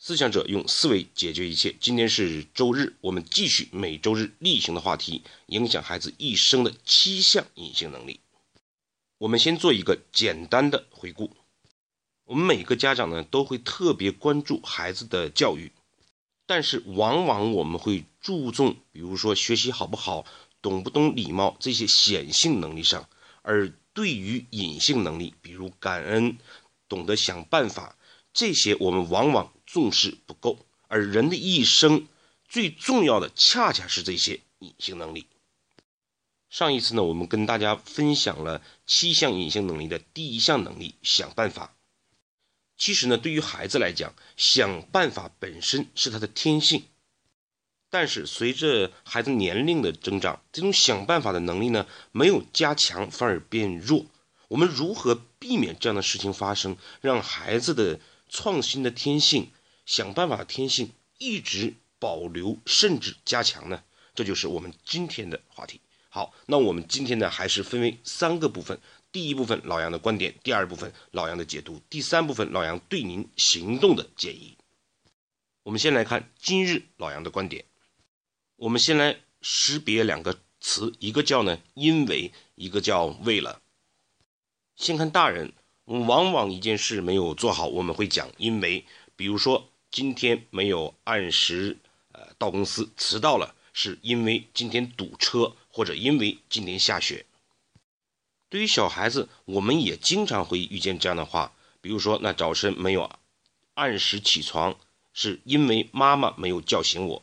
思想者用思维解决一切。今天是周日，我们继续每周日例行的话题：影响孩子一生的七项隐性能力。我们先做一个简单的回顾。我们每个家长呢都会特别关注孩子的教育，但是往往我们会注重，比如说学习好不好、懂不懂礼貌这些显性能力上，而对于隐性能力，比如感恩、懂得想办法。这些我们往往重视不够，而人的一生最重要的恰恰是这些隐性能力。上一次呢，我们跟大家分享了七项隐性能力的第一项能力——想办法。其实呢，对于孩子来讲，想办法本身是他的天性，但是随着孩子年龄的增长，这种想办法的能力呢，没有加强，反而变弱。我们如何避免这样的事情发生，让孩子的？创新的天性，想办法的天性一直保留甚至加强呢？这就是我们今天的话题。好，那我们今天呢还是分为三个部分：第一部分老杨的观点，第二部分老杨的解读，第三部分老杨对您行动的建议。我们先来看今日老杨的观点。我们先来识别两个词，一个叫呢因为，一个叫为了。先看大人。往往一件事没有做好，我们会讲因为，比如说今天没有按时呃到公司，迟到了，是因为今天堵车，或者因为今天下雪。对于小孩子，我们也经常会遇见这样的话，比如说那早晨没有按时起床，是因为妈妈没有叫醒我。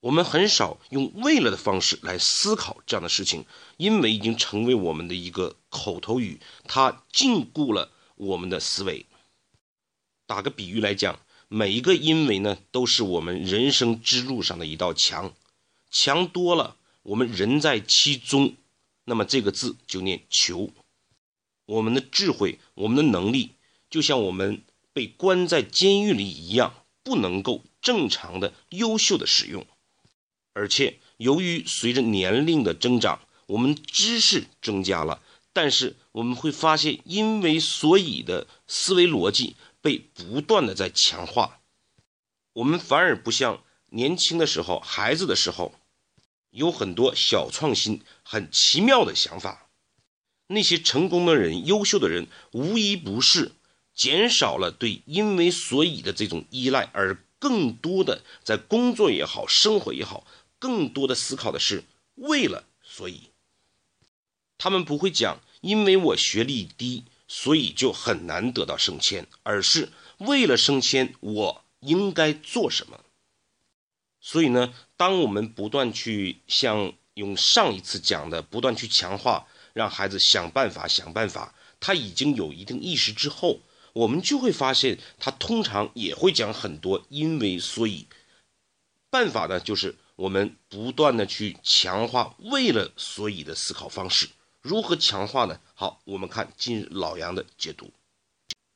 我们很少用为了的方式来思考这样的事情，因为已经成为我们的一个口头语，它禁锢了我们的思维。打个比喻来讲，每一个因为呢，都是我们人生之路上的一道墙，墙多了，我们人在其中，那么这个字就念求。我们的智慧，我们的能力，就像我们被关在监狱里一样，不能够正常的、优秀的使用。而且，由于随着年龄的增长，我们知识增加了，但是我们会发现，因为所以的思维逻辑被不断的在强化，我们反而不像年轻的时候、孩子的时候，有很多小创新、很奇妙的想法。那些成功的人、优秀的人，无一不是减少了对因为所以的这种依赖，而更多的在工作也好、生活也好。更多的思考的是为了，所以他们不会讲，因为我学历低，所以就很难得到升迁，而是为了升迁，我应该做什么。所以呢，当我们不断去像用上一次讲的，不断去强化，让孩子想办法想办法，他已经有一定意识之后，我们就会发现，他通常也会讲很多因为所以，办法呢就是。我们不断的去强化为了所以的思考方式，如何强化呢？好，我们看今日老杨的解读。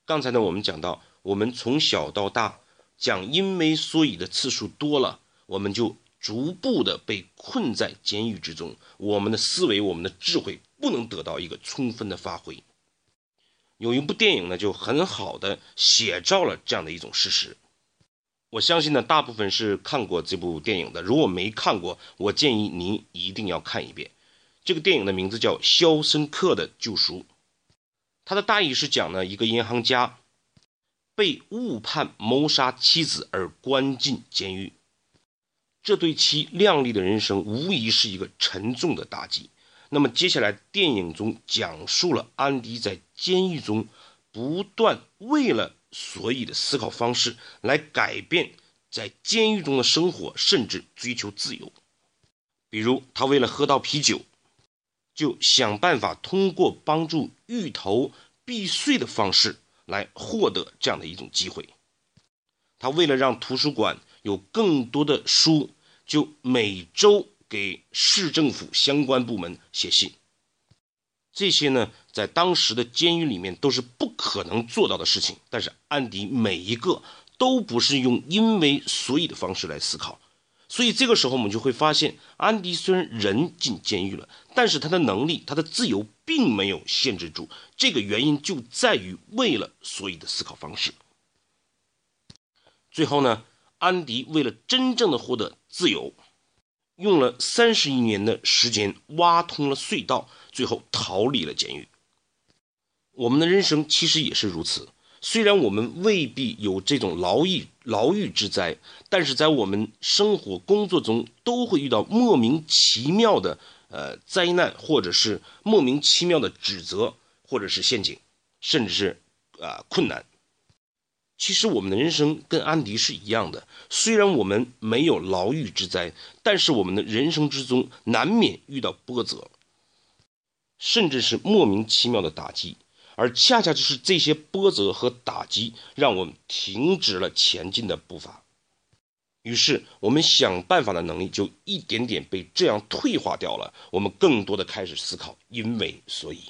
刚才呢，我们讲到，我们从小到大讲因为所以的次数多了，我们就逐步的被困在监狱之中，我们的思维、我们的智慧不能得到一个充分的发挥。有一部电影呢，就很好的写照了这样的一种事实。我相信呢，大部分是看过这部电影的。如果没看过，我建议您一定要看一遍。这个电影的名字叫《肖申克的救赎》，它的大意是讲呢，一个银行家被误判谋杀妻子而关进监狱，这对其亮丽的人生无疑是一个沉重的打击。那么接下来电影中讲述了安迪在监狱中不断为了。所以的思考方式来改变在监狱中的生活，甚至追求自由。比如，他为了喝到啤酒，就想办法通过帮助芋头避税的方式来获得这样的一种机会。他为了让图书馆有更多的书，就每周给市政府相关部门写信。这些呢，在当时的监狱里面都是不可能做到的事情。但是安迪每一个都不是用因为所以的方式来思考，所以这个时候我们就会发现，安迪虽然人进监狱了，但是他的能力、他的自由并没有限制住。这个原因就在于为了所以的思考方式。最后呢，安迪为了真正的获得自由，用了三十一年的时间挖通了隧道，最后逃离了监狱。我们的人生其实也是如此。虽然我们未必有这种牢狱牢狱之灾，但是在我们生活工作中都会遇到莫名其妙的呃灾难，或者是莫名其妙的指责，或者是陷阱，甚至是啊困难。其实我们的人生跟安迪是一样的，虽然我们没有牢狱之灾，但是我们的人生之中难免遇到波折，甚至是莫名其妙的打击，而恰恰就是这些波折和打击，让我们停止了前进的步伐。于是我们想办法的能力就一点点被这样退化掉了，我们更多的开始思考，因为所以。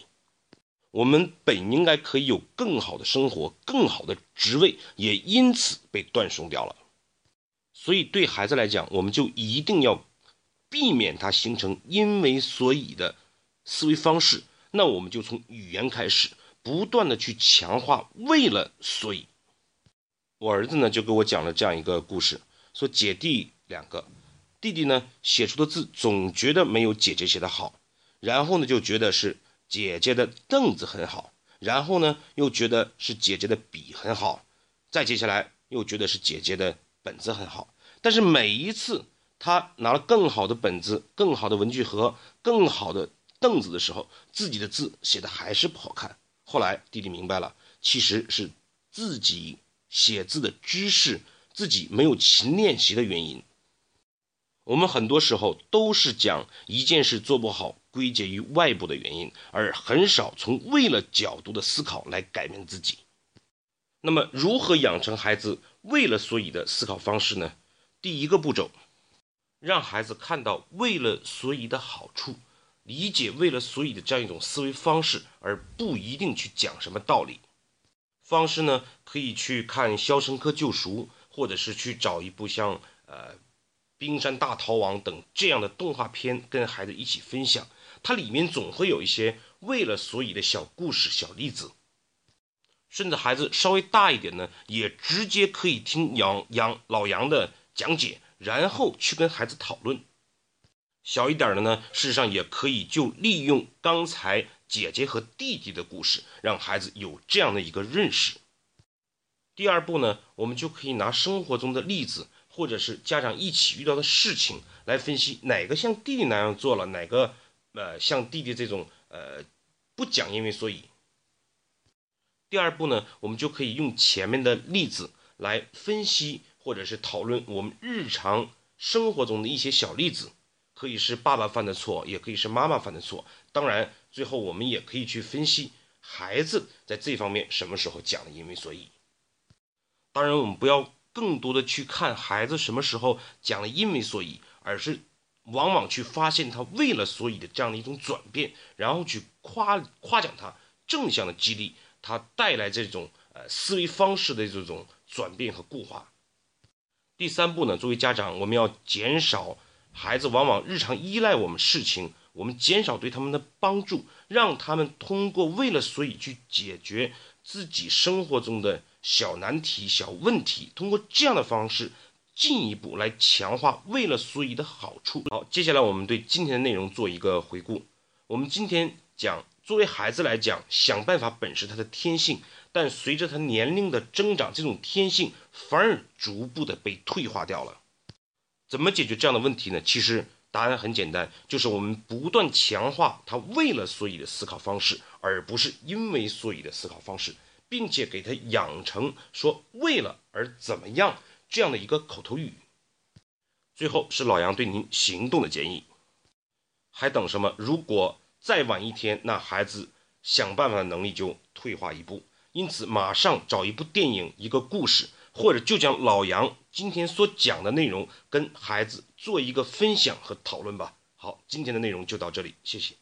我们本应该可以有更好的生活、更好的职位，也因此被断送掉了。所以，对孩子来讲，我们就一定要避免他形成“因为所以”的思维方式。那我们就从语言开始，不断的去强化“为了所以”。我儿子呢，就给我讲了这样一个故事：说姐弟两个，弟弟呢写出的字总觉得没有姐姐写的好，然后呢就觉得是。姐姐的凳子很好，然后呢，又觉得是姐姐的笔很好，再接下来又觉得是姐姐的本子很好。但是每一次他拿了更好的本子、更好的文具盒、更好的凳子的时候，自己的字写的还是不好看。后来弟弟明白了，其实是自己写字的知识自己没有勤练习的原因。我们很多时候都是将一件事做不好归结于外部的原因，而很少从为了角度的思考来改变自己。那么，如何养成孩子为了所以的思考方式呢？第一个步骤，让孩子看到为了所以的好处，理解为了所以的这样一种思维方式，而不一定去讲什么道理。方式呢，可以去看《肖申克救赎》，或者是去找一部像呃。冰山大逃亡等这样的动画片，跟孩子一起分享，它里面总会有一些为了所以的小故事、小例子。甚至孩子稍微大一点呢，也直接可以听杨杨老杨的讲解，然后去跟孩子讨论。小一点的呢，事实上也可以就利用刚才姐姐和弟弟的故事，让孩子有这样的一个认识。第二步呢，我们就可以拿生活中的例子。或者是家长一起遇到的事情来分析哪个像弟弟那样做了，哪个呃像弟弟这种呃不讲因为所以。第二步呢，我们就可以用前面的例子来分析或者是讨论我们日常生活中的一些小例子，可以是爸爸犯的错，也可以是妈妈犯的错。当然，最后我们也可以去分析孩子在这方面什么时候讲的因为所以。当然，我们不要。更多的去看孩子什么时候讲了因为所以，而是往往去发现他为了所以的这样的一种转变，然后去夸夸奖他，正向的激励他，带来这种呃思维方式的这种转变和固化。第三步呢，作为家长，我们要减少孩子往往日常依赖我们事情，我们减少对他们的帮助，让他们通过为了所以去解决自己生活中的。小难题、小问题，通过这样的方式进一步来强化为了所以的好处。好，接下来我们对今天的内容做一个回顾。我们今天讲，作为孩子来讲，想办法本是他的天性，但随着他年龄的增长，这种天性反而逐步的被退化掉了。怎么解决这样的问题呢？其实答案很简单，就是我们不断强化他为了所以的思考方式，而不是因为所以的思考方式。并且给他养成说为了而怎么样这样的一个口头语。最后是老杨对您行动的建议，还等什么？如果再晚一天，那孩子想办法的能力就退化一步。因此，马上找一部电影、一个故事，或者就将老杨今天所讲的内容跟孩子做一个分享和讨论吧。好，今天的内容就到这里，谢谢。